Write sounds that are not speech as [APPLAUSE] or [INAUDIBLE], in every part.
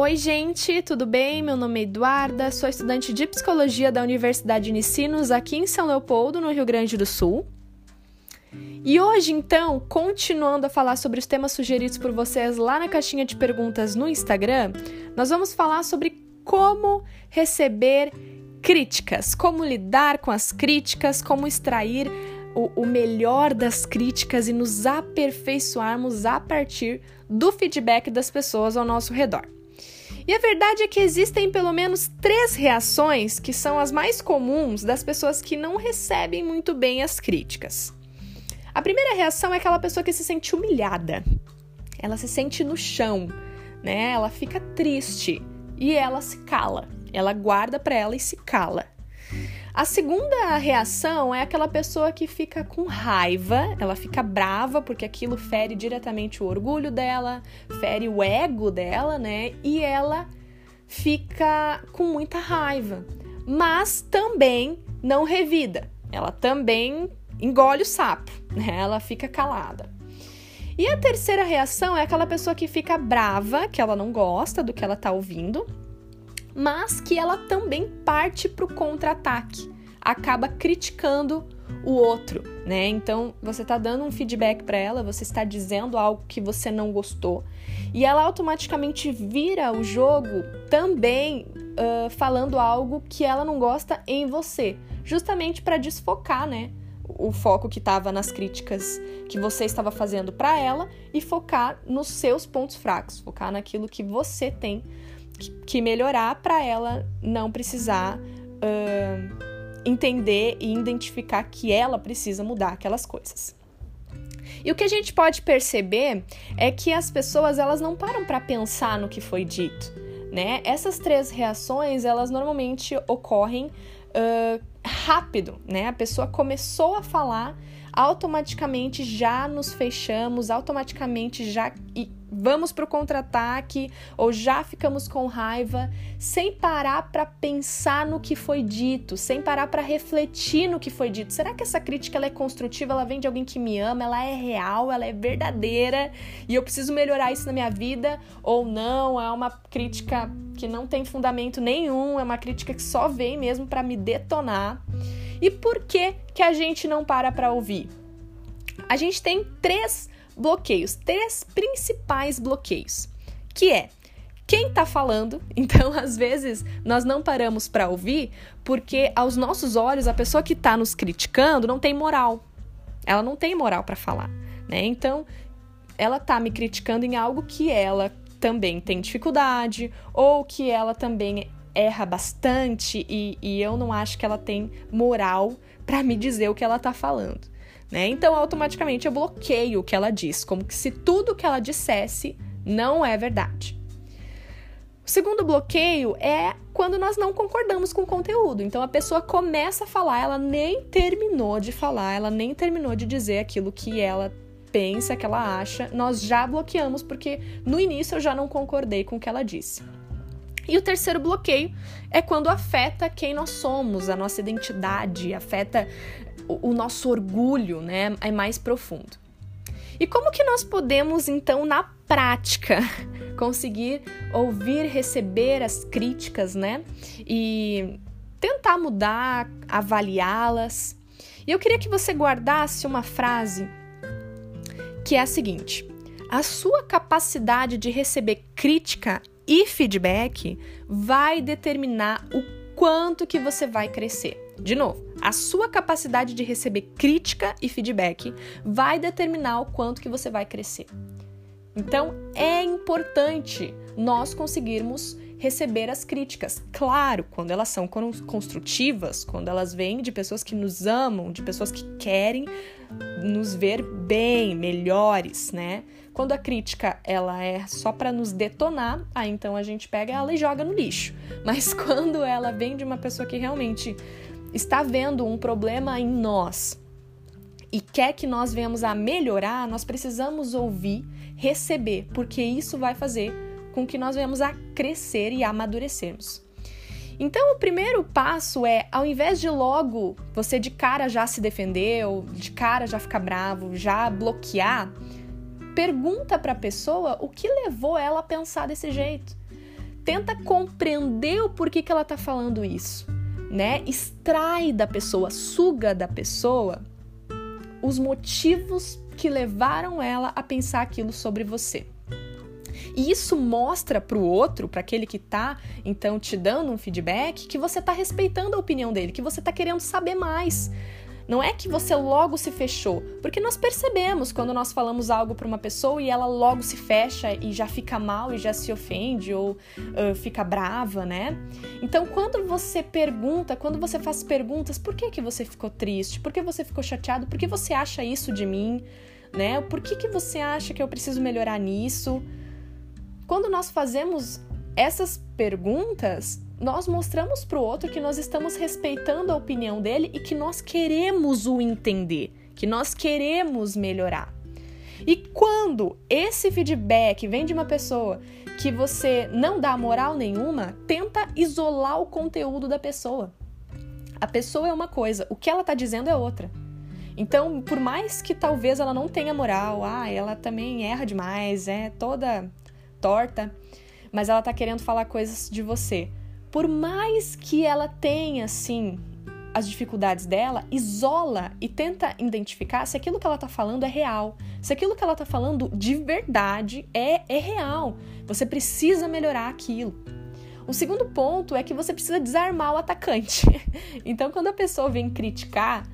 Oi, gente, tudo bem? Meu nome é Eduarda, sou estudante de psicologia da Universidade Unicinos aqui em São Leopoldo, no Rio Grande do Sul. E hoje, então, continuando a falar sobre os temas sugeridos por vocês lá na caixinha de perguntas no Instagram, nós vamos falar sobre como receber críticas, como lidar com as críticas, como extrair o, o melhor das críticas e nos aperfeiçoarmos a partir do feedback das pessoas ao nosso redor. E a verdade é que existem pelo menos três reações que são as mais comuns das pessoas que não recebem muito bem as críticas. A primeira reação é aquela pessoa que se sente humilhada. Ela se sente no chão, né? Ela fica triste e ela se cala. Ela guarda para ela e se cala. A segunda reação é aquela pessoa que fica com raiva, ela fica brava porque aquilo fere diretamente o orgulho dela, fere o ego dela, né? E ela fica com muita raiva, mas também não revida. Ela também engole o sapo, né? Ela fica calada. E a terceira reação é aquela pessoa que fica brava, que ela não gosta do que ela tá ouvindo, mas que ela também parte para o contra-ataque, acaba criticando o outro, né? Então você está dando um feedback para ela, você está dizendo algo que você não gostou e ela automaticamente vira o jogo também uh, falando algo que ela não gosta em você, justamente para desfocar, né? O foco que estava nas críticas que você estava fazendo para ela e focar nos seus pontos fracos, focar naquilo que você tem que melhorar para ela não precisar uh, entender e identificar que ela precisa mudar aquelas coisas. E o que a gente pode perceber é que as pessoas elas não param para pensar no que foi dito, né? Essas três reações elas normalmente ocorrem uh, rápido, né? A pessoa começou a falar, automaticamente já nos fechamos, automaticamente já vamos para o contra-ataque ou já ficamos com raiva, sem parar para pensar no que foi dito, sem parar para refletir no que foi dito. Será que essa crítica é construtiva? Ela vem de alguém que me ama? Ela é real? Ela é verdadeira? E eu preciso melhorar isso na minha vida? Ou não? É uma crítica que não tem fundamento nenhum? É uma crítica que só vem mesmo para me detonar? E por que que a gente não para para ouvir? A gente tem três bloqueios, três principais bloqueios, que é quem está falando. [LAUGHS] Então, às vezes, nós não paramos para ouvir porque, aos nossos olhos, a pessoa que está nos criticando não tem moral. Ela não tem moral para falar, né? Então, ela está me criticando em algo que ela também tem dificuldade ou que ela também erra bastante e, e eu não acho que ela tem moral para me dizer o que ela está falando né? Então, automaticamente eu bloqueio o que ela diz, como que se tudo que ela dissesse não é verdade. O segundo bloqueio é quando nós não concordamos com o conteúdo. Então a pessoa começa a falar, ela nem terminou de falar, ela nem terminou de dizer aquilo que ela pensa, que ela acha, nós já bloqueamos porque no início eu já não concordei com o que ela disse. E o terceiro bloqueio é quando afeta quem nós somos, a nossa identidade, afeta o, o nosso orgulho, né? É mais profundo. E como que nós podemos, então, na prática, [LAUGHS] conseguir ouvir, receber as críticas, né? E tentar mudar, avaliá-las. E eu queria que você guardasse uma frase que é a seguinte: a sua capacidade de receber crítica e feedback vai determinar o quanto que você vai crescer. De novo, a sua capacidade de receber crítica e feedback vai determinar o quanto que você vai crescer. Então, é importante nós conseguirmos receber as críticas. Claro, quando elas são construtivas, quando elas vêm de pessoas que nos amam, de pessoas que querem nos ver bem, melhores, né? Quando a crítica ela é só para nos detonar, aí então a gente pega ela e joga no lixo. [LAUGHS] Mas quando ela vem de uma pessoa que realmente está vendo um problema em nós e quer que nós venhamos a melhorar, nós precisamos ouvir, receber, porque isso vai fazer com que nós venhamos a crescer e amadurecermos. Então, o primeiro passo é, ao invés de logo você de cara já se defender, ou de cara já ficar bravo, já bloquear, pergunta para a pessoa o que levou ela a pensar desse jeito. tenta compreender o porquê que ela tá falando isso, né? Extrai da pessoa, suga da pessoa os motivos que levaram ela a pensar aquilo sobre você. E isso mostra para o outro, para aquele que está então te dando um feedback, que você está respeitando a opinião dele, que você está querendo saber mais. Não é que você logo se fechou, porque nós percebemos quando nós falamos algo para uma pessoa e ela logo se fecha e já fica mal e já se ofende ou uh, fica brava, né? Então, quando você pergunta, quando você faz perguntas, por que que você ficou triste? Por que você ficou chateado? Por que você acha isso de mim? Né? Por que que você acha que eu preciso melhorar nisso? Quando nós fazemos essas perguntas, nós mostramos para o outro que nós estamos respeitando a opinião dele e que nós queremos o entender, que nós queremos melhorar. E quando esse feedback vem de uma pessoa que você não dá moral nenhuma, tenta isolar o conteúdo da pessoa. A pessoa é uma coisa, o que ela está dizendo é outra. Então, por mais que talvez ela não tenha moral, ah, ela também erra demais, é toda torta, mas ela tá querendo falar coisas de você. Por mais que ela tenha, assim, as dificuldades dela, isola e tenta identificar se aquilo que ela tá falando é real. Se aquilo que ela tá falando de verdade é, é real. Você precisa melhorar aquilo. O segundo ponto é que você precisa desarmar o atacante. [LAUGHS] Então, quando a pessoa vem criticar,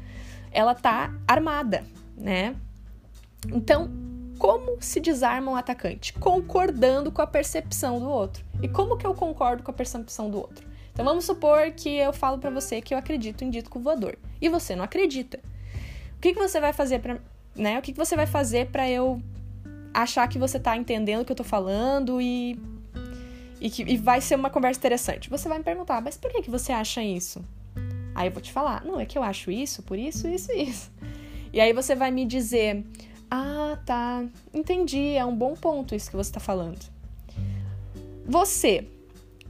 ela tá armada, né? Então, como se desarma um atacante? Concordando com a percepção do outro. E como que eu concordo com a percepção do outro? Então vamos supor que eu falo para você que eu acredito em dito voador e você não acredita. O que, que você vai fazer para, né? O que, que você vai fazer para eu achar que você tá entendendo o que eu tô falando e e que e vai ser uma conversa interessante? Você vai me perguntar, mas por que que você acha isso? Aí eu vou te falar, não é que eu acho isso, por isso, isso, isso. E aí você vai me dizer, ah, tá. Entendi. É um bom ponto isso que você está falando. Você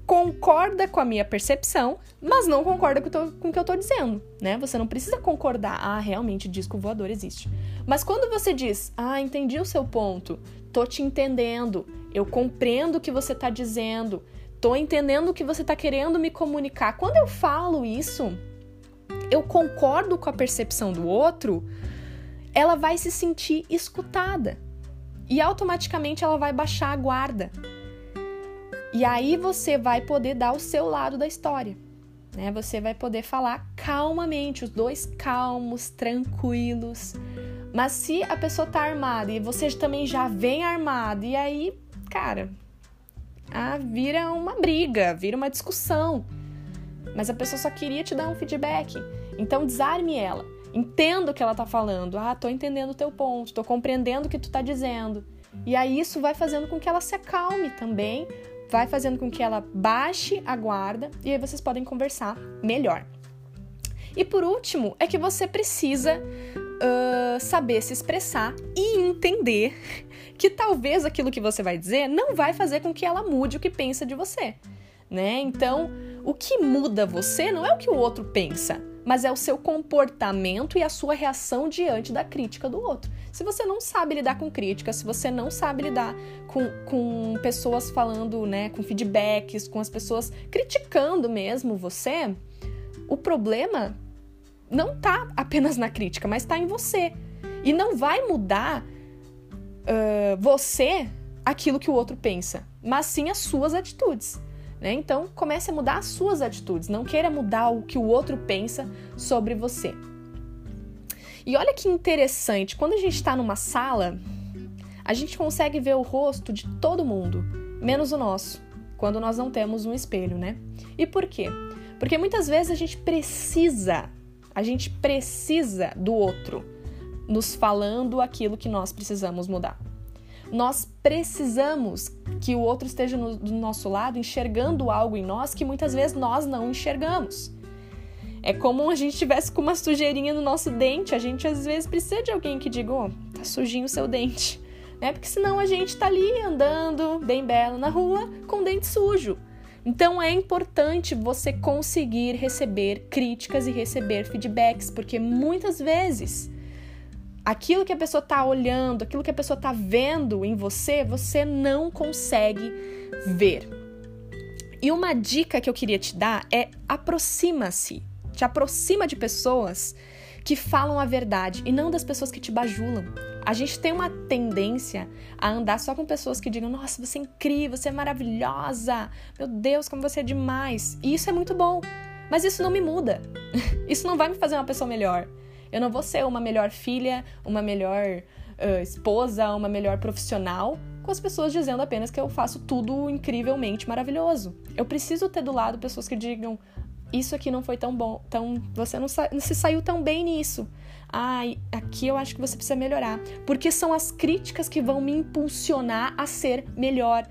concorda com a minha percepção, mas não concorda com, com o que eu estou dizendo, né? Você não precisa concordar. Ah, realmente, disco voador existe. Mas quando você diz, ah, entendi o seu ponto, tô te entendendo, eu compreendo o que você está dizendo, tô entendendo o que você está querendo me comunicar. Quando eu falo isso, eu concordo com a percepção do outro, ela vai se sentir escutada e automaticamente ela vai baixar a guarda. E aí você vai poder dar o seu lado da história. Né? Você vai poder falar calmamente, os dois calmos, tranquilos. Mas se a pessoa tá armada e você também já vem armado, e aí, cara, ah, vira uma briga, vira uma discussão. Mas a pessoa só queria te dar um feedback. Então desarme ela. Entendo o que ela tá falando. Ah, tô entendendo o teu ponto, tô compreendendo o que tu tá dizendo. E aí isso vai fazendo com que ela se acalme também, vai fazendo com que ela baixe a guarda e aí vocês podem conversar melhor. E por último, é que você precisa uh, saber se expressar e entender que talvez aquilo que você vai dizer não vai fazer com que ela mude o que pensa de você, né? Então, o que muda você não é o que o outro pensa, mas é o seu comportamento e a sua reação diante da crítica do outro. Se você não sabe lidar com críticas, se você não sabe lidar com, com pessoas falando, né, com feedbacks, com as pessoas criticando mesmo você, o problema não tá apenas na crítica, mas está em você. E não vai mudar uh, você aquilo que o outro pensa, mas sim as suas atitudes. Né? Então, comece a mudar as suas atitudes, não queira mudar o que o outro pensa sobre você. E olha que interessante, quando a gente está numa sala, a gente consegue ver o rosto de todo mundo, menos o nosso, quando nós não temos um espelho, né? E por quê? Porque muitas vezes a gente precisa, a gente precisa do outro nos falando aquilo que nós precisamos mudar. Nós precisamos que o outro esteja no, do nosso lado enxergando algo em nós que muitas vezes nós não enxergamos. É como a gente tivesse com uma sujeirinha no nosso dente. A gente às vezes precisa de alguém que diga: oh, tá sujinho o seu dente. [LAUGHS] Né? Porque senão a gente tá ali andando bem belo na rua com o dente sujo. Então é importante você conseguir receber críticas e receber feedbacks, porque muitas vezes aquilo que a pessoa está olhando, aquilo que a pessoa está vendo em você, você não consegue ver. E uma dica que eu queria te dar é aproxima-se. Te aproxima de pessoas que falam a verdade e não das pessoas que te bajulam. A gente tem uma tendência a andar só com pessoas que digam: Nossa, você é incrível, você é maravilhosa, meu Deus, como você é demais. E isso é muito bom, mas isso não me muda. [LAUGHS] Isso não vai me fazer uma pessoa melhor. Eu não vou ser uma melhor filha, uma melhor uh, esposa, uma melhor profissional com as pessoas dizendo apenas que eu faço tudo incrivelmente maravilhoso. Eu preciso ter do lado pessoas que digam: isso aqui não foi tão bom, tão, você não, sa não se saiu tão bem nisso. Ai, aqui eu acho que você precisa melhorar. Porque são as críticas que vão me impulsionar a ser melhor.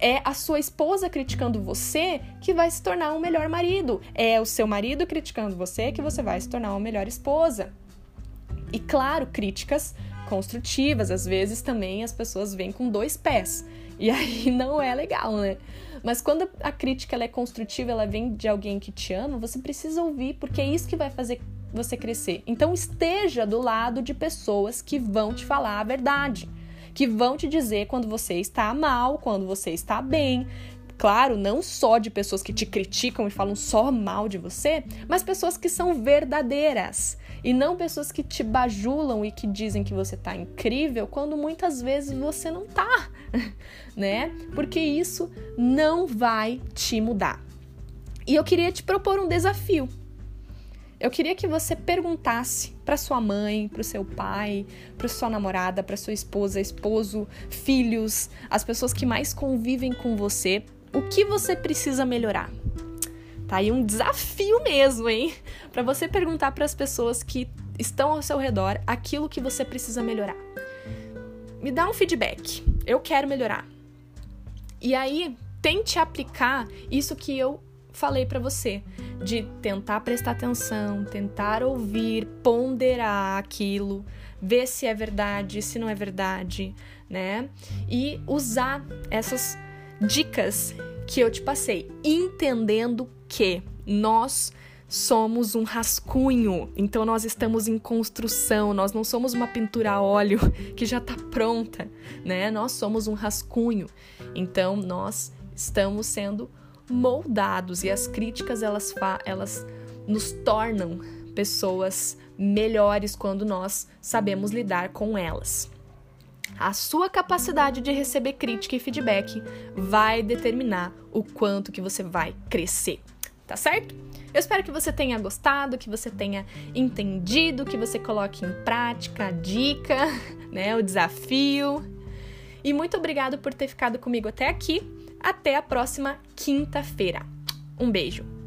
É a sua esposa criticando você que vai se tornar um melhor marido. É o seu marido criticando você que você vai se tornar uma melhor esposa. E claro, críticas construtivas. Às vezes também as pessoas vêm com dois pés. E [LAUGHS] aí não é legal, né? Mas quando a crítica é construtiva, ela vem de alguém que te ama, você precisa ouvir, porque é isso que vai fazer você crescer. Então esteja do lado de pessoas que vão te falar a verdade, que vão te dizer quando você está mal, quando você está bem, Claro, não só de pessoas que te criticam e falam só mal de você, mas pessoas que são verdadeiras. E não pessoas que te bajulam e que dizem que você tá incrível quando muitas vezes você não tá, [LAUGHS] né? Porque isso não vai te mudar. E eu queria te propor um desafio. Eu queria que você perguntasse para sua mãe, para o seu pai, para sua namorada, para sua esposa, esposo, filhos, as pessoas que mais convivem com você, o que você precisa melhorar? Tá aí um desafio mesmo, hein? Para você perguntar para as pessoas que estão ao seu redor aquilo que você precisa melhorar. Me dá um feedback. Eu quero melhorar. E aí, tente aplicar isso que eu falei para você, de tentar prestar atenção, tentar ouvir, ponderar aquilo, ver se é verdade, se não é verdade, né? E usar essas dicas que eu te passei, entendendo que nós somos um rascunho, então nós estamos em construção, nós não somos uma pintura a óleo [LAUGHS] que já está pronta, né? Nós somos um rascunho, então nós estamos sendo moldados e as críticas elas, elas nos tornam pessoas melhores quando nós sabemos lidar com elas. A sua capacidade de receber crítica e feedback vai determinar o quanto que você vai crescer, tá certo? Eu espero que você tenha gostado, que você tenha entendido, que você coloque em prática a dica, [LAUGHS] né, o desafio. E muito obrigado por ter ficado comigo até aqui. Até a próxima quinta-feira. Um beijo.